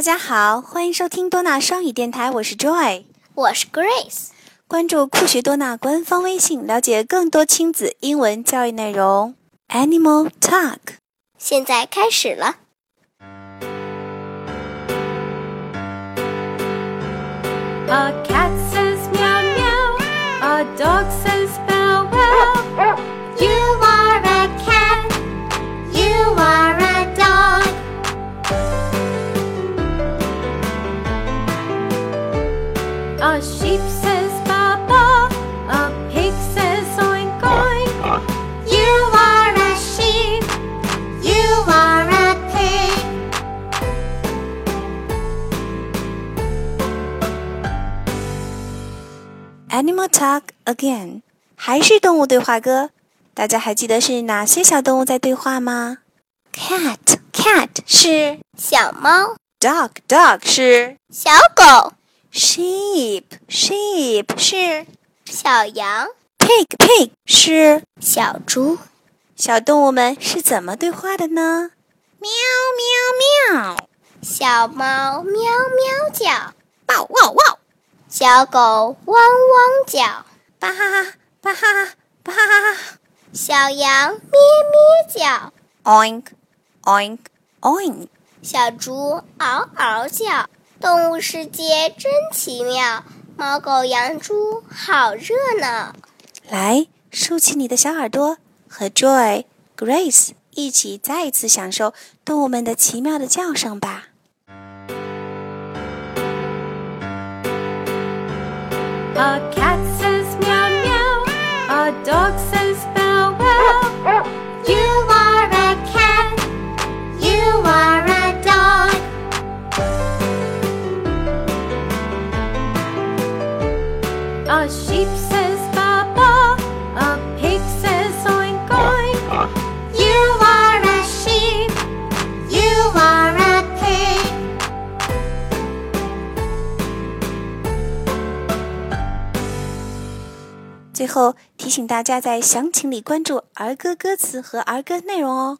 大家好，欢迎收听多纳双语电台，我是 Joy，我是 Grace。关注酷学多纳官方微信，了解更多亲子英文教育内容。Animal Talk，现在开始了。A cat A sheep says ba ba, a pig says oink oink. You are a sheep. You are a pig. Animal Talk again，还是动物对话歌。大家还记得是哪些小动物在对话吗？Cat cat 是小猫， dog dog 是小狗， Sheep sheep 是小羊，pig pig 是小猪。小动物们是怎么对话的呢？喵喵喵，小猫喵喵叫，抱哇哇，小狗汪汪叫，巴哈哈巴哈哈巴哈哈小羊咩咩叫，，oink oink oink。小猪嗷嗷叫。动物世界真奇妙，猫狗羊猪好热闹。来，竖起你的小耳朵，和 Joy、Grace 一起再一次享受动物们的奇妙的叫声吧。A cat says meow meow, a dog says A sheep says ba ba, a pig says oink oink. You are a sheep. You are a pig. 最后提醒大家在详情里关注儿歌歌词和儿歌内容哦。